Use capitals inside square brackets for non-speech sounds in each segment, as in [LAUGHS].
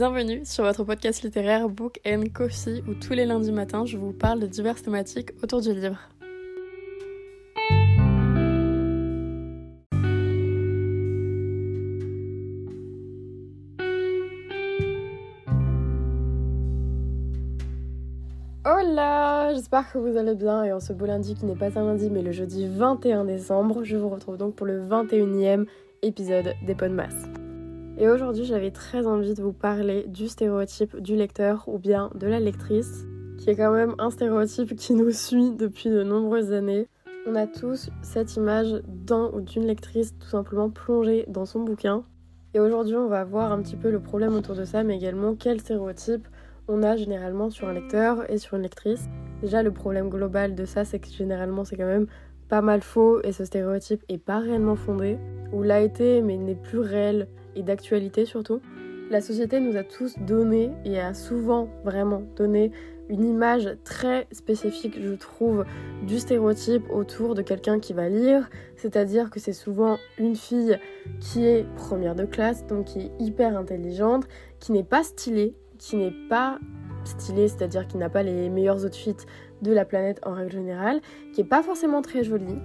Bienvenue sur votre podcast littéraire Book and Coffee où tous les lundis matins je vous parle de diverses thématiques autour du livre. Hola, j'espère que vous allez bien et en ce beau lundi qui n'est pas un lundi mais le jeudi 21 décembre, je vous retrouve donc pour le 21e épisode des Podmas. Et aujourd'hui, j'avais très envie de vous parler du stéréotype du lecteur ou bien de la lectrice, qui est quand même un stéréotype qui nous suit depuis de nombreuses années. On a tous cette image d'un ou d'une lectrice tout simplement plongée dans son bouquin. Et aujourd'hui, on va voir un petit peu le problème autour de ça, mais également quel stéréotype on a généralement sur un lecteur et sur une lectrice. Déjà, le problème global de ça, c'est que généralement, c'est quand même pas mal faux et ce stéréotype est pas réellement fondé, ou l'a été mais n'est plus réel et d'actualité surtout. La société nous a tous donné et a souvent vraiment donné une image très spécifique, je trouve, du stéréotype autour de quelqu'un qui va lire, c'est-à-dire que c'est souvent une fille qui est première de classe, donc qui est hyper intelligente, qui n'est pas stylée, qui n'est pas stylée, c'est-à-dire qui n'a pas les meilleurs outfits de la planète en règle générale, qui est pas forcément très jolie,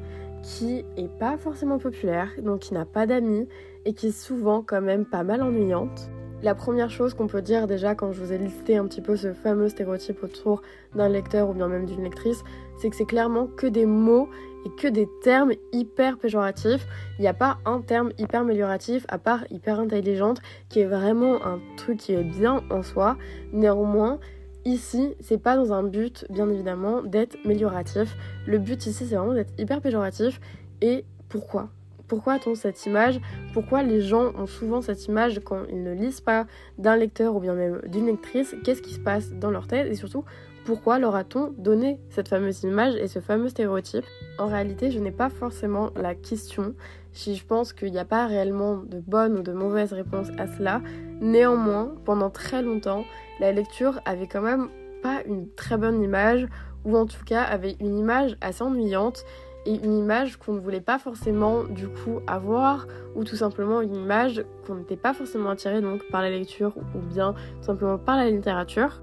qui est pas forcément populaire, donc qui n'a pas d'amis et qui est souvent quand même pas mal ennuyante. La première chose qu'on peut dire déjà quand je vous ai listé un petit peu ce fameux stéréotype autour d'un lecteur ou bien même d'une lectrice, c'est que c'est clairement que des mots et que des termes hyper péjoratifs. Il n'y a pas un terme hyper amélioratif à part hyper intelligente qui est vraiment un truc qui est bien en soi. Néanmoins, Ici, c'est pas dans un but, bien évidemment, d'être amélioratif. Le but ici, c'est vraiment d'être hyper péjoratif. Et pourquoi? Pourquoi a-t-on cette image? Pourquoi les gens ont souvent cette image quand ils ne lisent pas d'un lecteur ou bien même d'une lectrice? Qu'est-ce qui se passe dans leur tête? Et surtout, pourquoi leur a-t-on donné cette fameuse image et ce fameux stéréotype? En réalité, je n'ai pas forcément la question. Si je pense qu'il n'y a pas réellement de bonne ou de mauvaise réponse à cela. Néanmoins, pendant très longtemps, la lecture avait quand même pas une très bonne image, ou en tout cas avait une image assez ennuyante et une image qu'on ne voulait pas forcément du coup avoir ou tout simplement une image qu'on n'était pas forcément attiré donc par la lecture ou bien tout simplement par la littérature.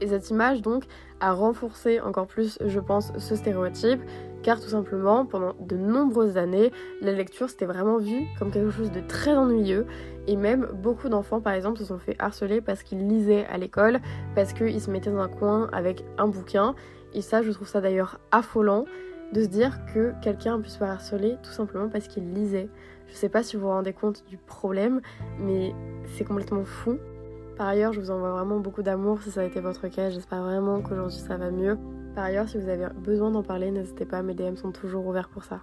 Et cette image donc a renforcé encore plus je pense ce stéréotype car tout simplement pendant de nombreuses années la lecture c'était vraiment vu comme quelque chose de très ennuyeux et même beaucoup d'enfants par exemple se sont fait harceler parce qu'ils lisaient à l'école, parce qu'ils se mettaient dans un coin avec un bouquin et ça je trouve ça d'ailleurs affolant de se dire que quelqu'un puisse pas harceler tout simplement parce qu'il lisait. Je sais pas si vous vous rendez compte du problème, mais c'est complètement fou. Par ailleurs, je vous envoie vraiment beaucoup d'amour si ça a été votre cas. J'espère vraiment qu'aujourd'hui ça va mieux. Par ailleurs, si vous avez besoin d'en parler, n'hésitez pas, mes DM sont toujours ouverts pour ça.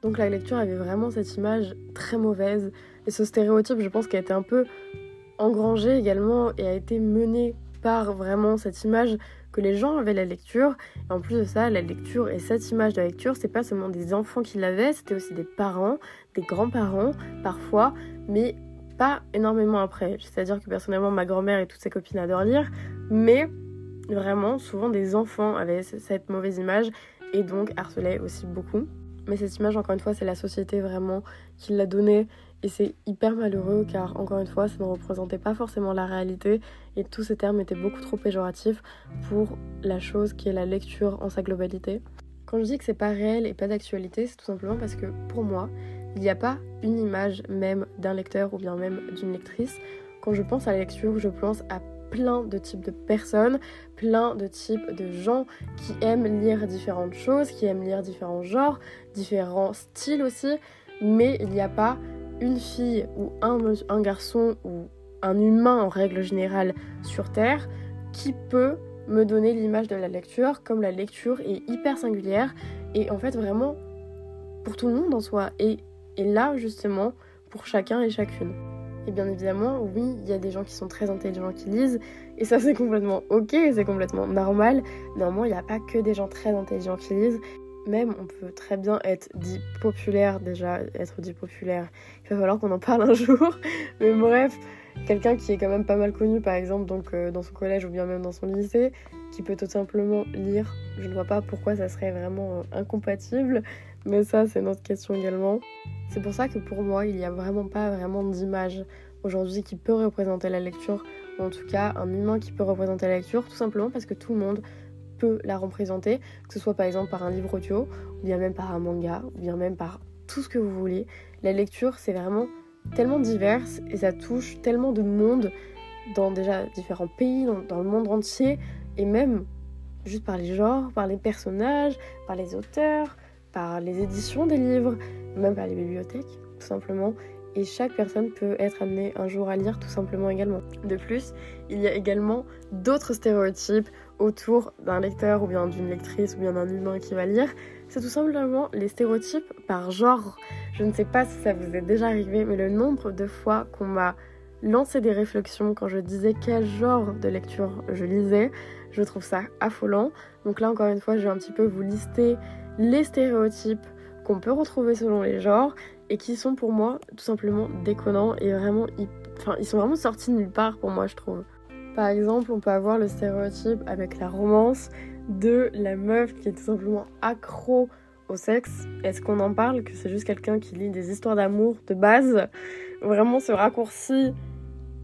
Donc la lecture avait vraiment cette image très mauvaise et ce stéréotype, je pense, qui a été un peu engrangé également et a été mené par vraiment cette image que les gens avaient la lecture. Et en plus de ça, la lecture et cette image de la lecture, c'est pas seulement des enfants qui l'avaient, c'était aussi des parents, des grands-parents parfois, mais pas énormément après. C'est-à-dire que personnellement, ma grand-mère et toutes ses copines adorent lire, mais vraiment, souvent des enfants avaient cette mauvaise image et donc harcelaient aussi beaucoup. Mais cette image, encore une fois, c'est la société vraiment qui l'a donnée et c'est hyper malheureux car, encore une fois, ça ne représentait pas forcément la réalité et tous ces termes étaient beaucoup trop péjoratifs pour la chose qui est la lecture en sa globalité. Quand je dis que c'est pas réel et pas d'actualité, c'est tout simplement parce que pour moi, il n'y a pas une image même d'un lecteur ou bien même d'une lectrice. Quand je pense à la lecture, je pense à plein de types de personnes, plein de types de gens qui aiment lire différentes choses, qui aiment lire différents genres, différents styles aussi, mais il n'y a pas une fille ou un, garçon ou un humain en règle générale sur Terre qui peut me donner l'image de la lecture comme la lecture est hyper singulière et en fait vraiment pour tout le monde en soi et, et là justement pour chacun et chacune. Et bien évidemment, oui, il y a des gens qui sont très intelligents qui lisent, et ça c'est complètement ok, c'est complètement normal. Néanmoins, il n'y a pas que des gens très intelligents qui lisent, même on peut très bien être dit populaire déjà, être dit populaire, il va falloir qu'on en parle un [LAUGHS] jour. Mais bref, quelqu'un qui est quand même pas mal connu par exemple euh, dans son collège ou bien même dans son lycée, qui peut tout simplement lire, je ne vois pas pourquoi ça serait vraiment euh, incompatible, mais ça c'est notre question également. C'est pour ça que pour moi il n'y a vraiment pas vraiment d'image aujourd'hui qui peut représenter la lecture ou en tout cas un humain qui peut représenter la lecture, tout simplement parce que tout le monde peut la représenter, que ce soit par exemple par un livre audio, ou bien même par un manga, ou bien même par tout ce que vous voulez. La lecture, c'est vraiment tellement diverse et ça touche tellement de monde dans déjà différents pays, dans, le monde entier, et même juste par les genres, par les personnages, par les auteurs, par les éditions des livres, même par les bibliothèques, tout simplement. Et chaque personne peut être amenée un jour à lire tout simplement également. De plus, il y a également d'autres stéréotypes autour d'un lecteur ou bien d'une lectrice ou bien d'un humain qui va lire. C'est tout simplement les stéréotypes par genre. Je ne sais pas si ça vous est déjà arrivé, mais le nombre de fois qu'on m'a lancé des réflexions quand je disais quel genre de lecture je lisais, je trouve ça affolant. Donc là, encore une fois, je vais un petit peu vous lister les stéréotypes qu'on peut retrouver selon les genres et qui sont pour moi tout simplement déconnants et vraiment, enfin, ils sont vraiment sortis de nulle part pour moi, je trouve. Par exemple, on peut avoir le stéréotype avec la romance de la meuf qui est tout simplement accro au sexe. Est-ce qu'on en parle que c'est juste quelqu'un qui lit des histoires d'amour de base? Vraiment, ce raccourci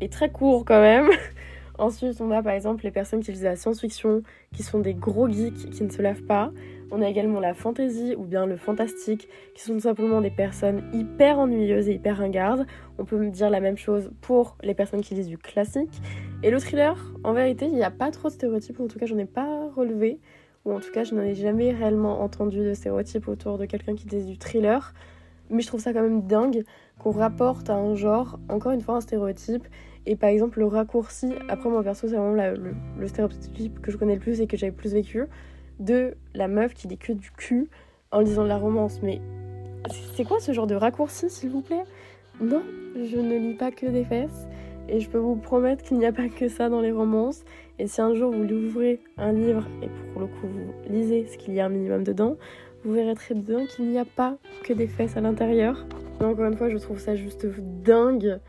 est très court quand même. [LAUGHS] Ensuite, on a par exemple les personnes qui lisent la science-fiction, qui sont des gros geeks qui ne se lavent pas. On a également la fantasy ou bien le fantastique, qui sont tout simplement des personnes hyper ennuyeuses et hyper ringardes. On peut me dire la même chose pour les personnes qui lisent du classique. Et le thriller, en vérité, il n'y a pas trop de stéréotypes, en tout cas, j'en ai pas relevé, ou en tout cas, je n'en ai jamais réellement entendu de stéréotypes autour de quelqu'un qui lit du thriller. Mais je trouve ça quand même dingue qu'on rapporte à un genre, encore une fois, un stéréotype. Et par exemple, le raccourci, après moi perso, c'est vraiment le, le, stéréotype que je connais le plus et que j'avais plus vécu, de la meuf qui lit que du cul en lisant de la romance. Mais c'est quoi ce genre de raccourci, s'il vous plaît? Non, je ne lis pas que des fesses. Et je peux vous promettre qu'il n'y a pas que ça dans les romances. Et si un jour vous ouvrez un livre et pour le coup vous lisez ce qu'il y a un minimum dedans, vous verrez très bien qu'il n'y a pas que des fesses à l'intérieur. Encore une fois, je trouve ça juste dingue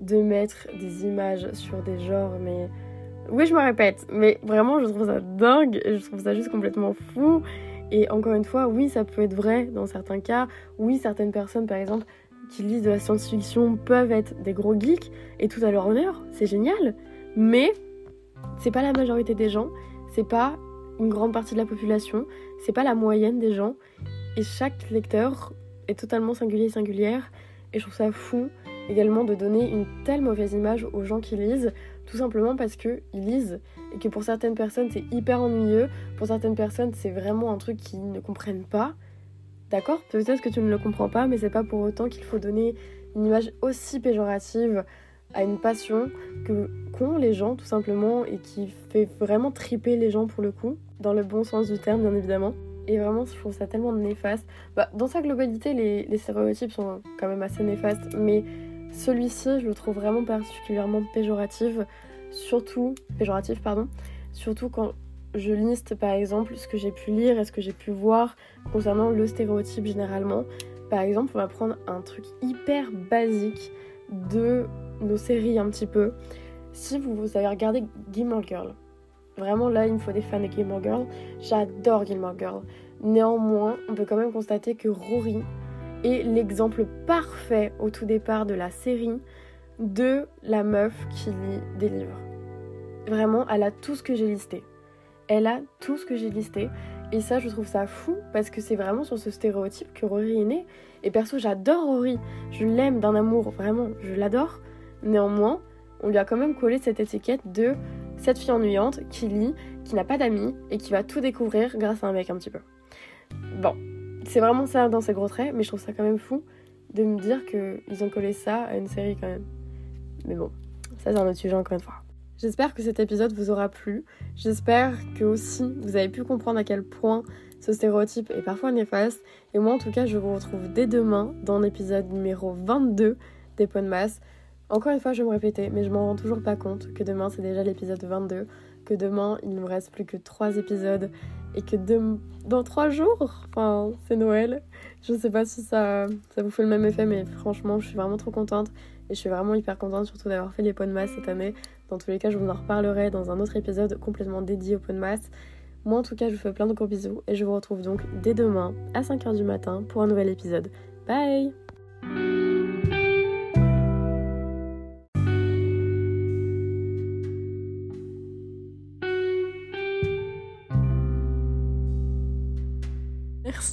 de mettre des images sur des genres, mais oui, je me répète, mais vraiment, je trouve ça dingue je trouve ça juste complètement fou. Et encore une fois, oui, ça peut être vrai dans certains cas. Oui, certaines personnes, par exemple, qui lisent de la science-fiction peuvent être des gros geeks et tout à leur honneur, c'est génial. Mais c'est pas la majorité des gens, c'est pas une grande partie de la population, c'est pas la moyenne des gens. Et chaque lecteur est totalement singulier et singulière. Et je trouve ça fou également de donner une telle mauvaise image aux gens qui lisent, tout simplement parce qu'ils lisent et que pour certaines personnes c'est hyper ennuyeux, pour certaines personnes c'est vraiment un truc qu'ils ne comprennent pas. D'accord? Peut-être que tu ne le comprends pas, mais c'est pas pour autant qu'il faut donner une image aussi péjorative à une passion que qu'ont les gens tout simplement et qui fait vraiment triper les gens pour le coup, dans le bon sens du terme bien évidemment. Et vraiment, je trouve ça tellement néfaste. Bah, dans sa globalité, les, les stéréotypes sont quand même assez néfastes, mais celui-ci, je le trouve vraiment particulièrement péjoratif, surtout péjoratif pardon, surtout quand je liste par exemple ce que j'ai pu lire et ce que j'ai pu voir concernant le stéréotype généralement. Par exemple, on va prendre un truc hyper basique de nos séries un petit peu. Si vous, avez regardé Gilmore Girl, vraiment là il me faut des fans de Gilmore Girl. J'adore Gilmore Girl. Néanmoins, on peut quand même constater que Rory est l'exemple parfait au tout départ de la série de la meuf qui lit des livres. Vraiment, elle a tout ce que j'ai listé. Elle a tout ce que j'ai listé. Et ça, je trouve ça fou parce que c'est vraiment sur ce stéréotype que Rory est née. Et perso, j'adore Rory. Je l'aime d'un amour, vraiment, je l'adore. Néanmoins, on lui a quand même collé cette étiquette de cette fille ennuyante qui lit, qui n'a pas d'amis et qui va tout découvrir grâce à un mec un petit peu. Bon, c'est vraiment ça dans ses gros traits, mais je trouve ça quand même fou de me dire qu'ils ont collé ça à une série quand même. Mais bon, ça c'est un autre sujet encore une fois. J'espère que cet épisode vous aura plu. J'espère que aussi vous avez pu comprendre à quel point ce stéréotype est parfois néfaste. Et moi en tout cas, je vous retrouve dès demain dans l'épisode numéro 22 des points de masse. Encore une fois, je vais me répéter, mais je m'en rends toujours pas compte que demain c'est déjà l'épisode 22, demain il ne me reste plus que 3 épisodes et que dans 3 jours, enfin c'est Noël, je sais pas si ça, ça vous fait le même effet, mais franchement je suis vraiment trop contente et je suis vraiment hyper contente surtout d'avoir fait les masse cette année. Dans tous les cas, je vous en reparlerai dans un autre épisode complètement dédié aux masse. Moi en tout cas, je vous fais plein de gros bisous et je vous retrouve donc dès demain à 5h du matin pour un nouvel épisode. Bye